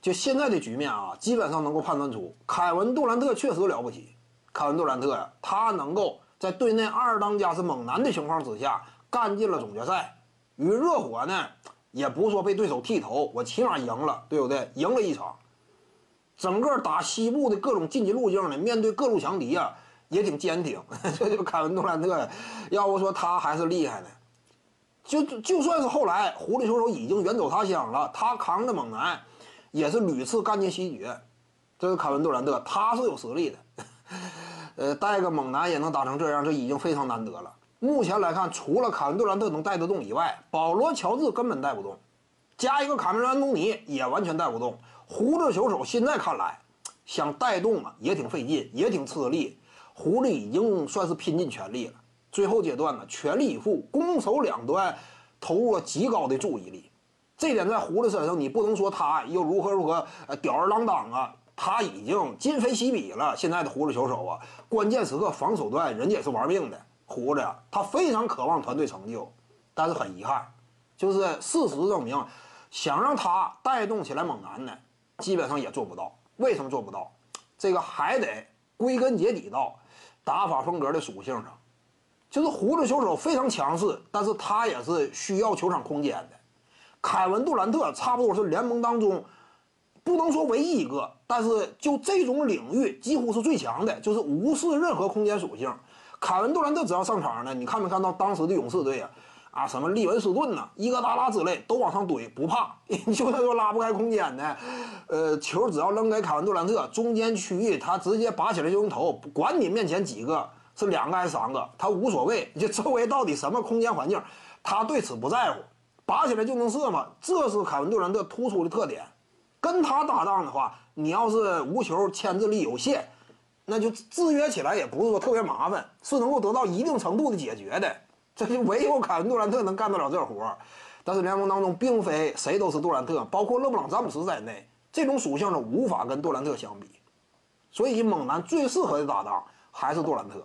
就现在的局面啊，基本上能够判断出凯文杜兰特确实了不起。凯文杜兰特呀，他能够在队内二当家是猛男的情况之下干进了总决赛，与热火呢，也不是说被对手剃头，我起码赢了，对不对？赢了一场。整个打西部的各种晋级路径呢，面对各路强敌啊，也挺坚挺。这就凯文杜兰特，要不说他还是厉害呢。就就算是后来狐狸球手已经远走他乡了，他扛着猛男，也是屡次干进西决。这是凯文杜兰特，他是有实力的。呃，带个猛男也能打成这样，这已经非常难得了。目前来看，除了凯文杜兰特能带得动以外，保罗乔治根本带不动，加一个卡梅伦安东尼也完全带不动。胡子球手现在看来，想带动啊也挺费劲，也挺吃力。狐狸已经算是拼尽全力了。最后阶段呢，全力以赴，攻守两端投入了极高的注意力。这点在胡子身上，你不能说他又如何如何呃吊儿郎当啊，他已经今非昔比了。现在的胡子球手啊，关键时刻防守端人家也是玩命的。胡子他非常渴望团队成就，但是很遗憾，就是事实证明，想让他带动起来猛男呢，基本上也做不到。为什么做不到？这个还得归根结底到打法风格的属性上。就是胡子球手非常强势，但是他也是需要球场空间的。凯文杜兰特差不多是联盟当中不能说唯一一个，但是就这种领域几乎是最强的，就是无视任何空间属性。凯文杜兰特只要上场呢，你看没看到当时的勇士队啊？啊，什么利文斯顿呐、伊戈达拉之类都往上怼，不怕。就算说拉不开空间呢，呃，球只要扔给凯文杜兰特，中间区域他直接拔起来就能投，管你面前几个。是两个还是三个，他无所谓。就周围到底什么空间环境，他对此不在乎，拔起来就能射嘛。这是凯文杜兰特突出的特点。跟他搭档的话，你要是无球牵制力有限，那就制约起来也不是说特别麻烦，是能够得到一定程度的解决的。这就唯有凯文杜兰特能干得了这活儿但是联盟当中并非谁都是杜兰特，包括勒布朗詹姆斯在内，这种属性呢无法跟杜兰特相比。所以猛男最适合的搭档还是杜兰特。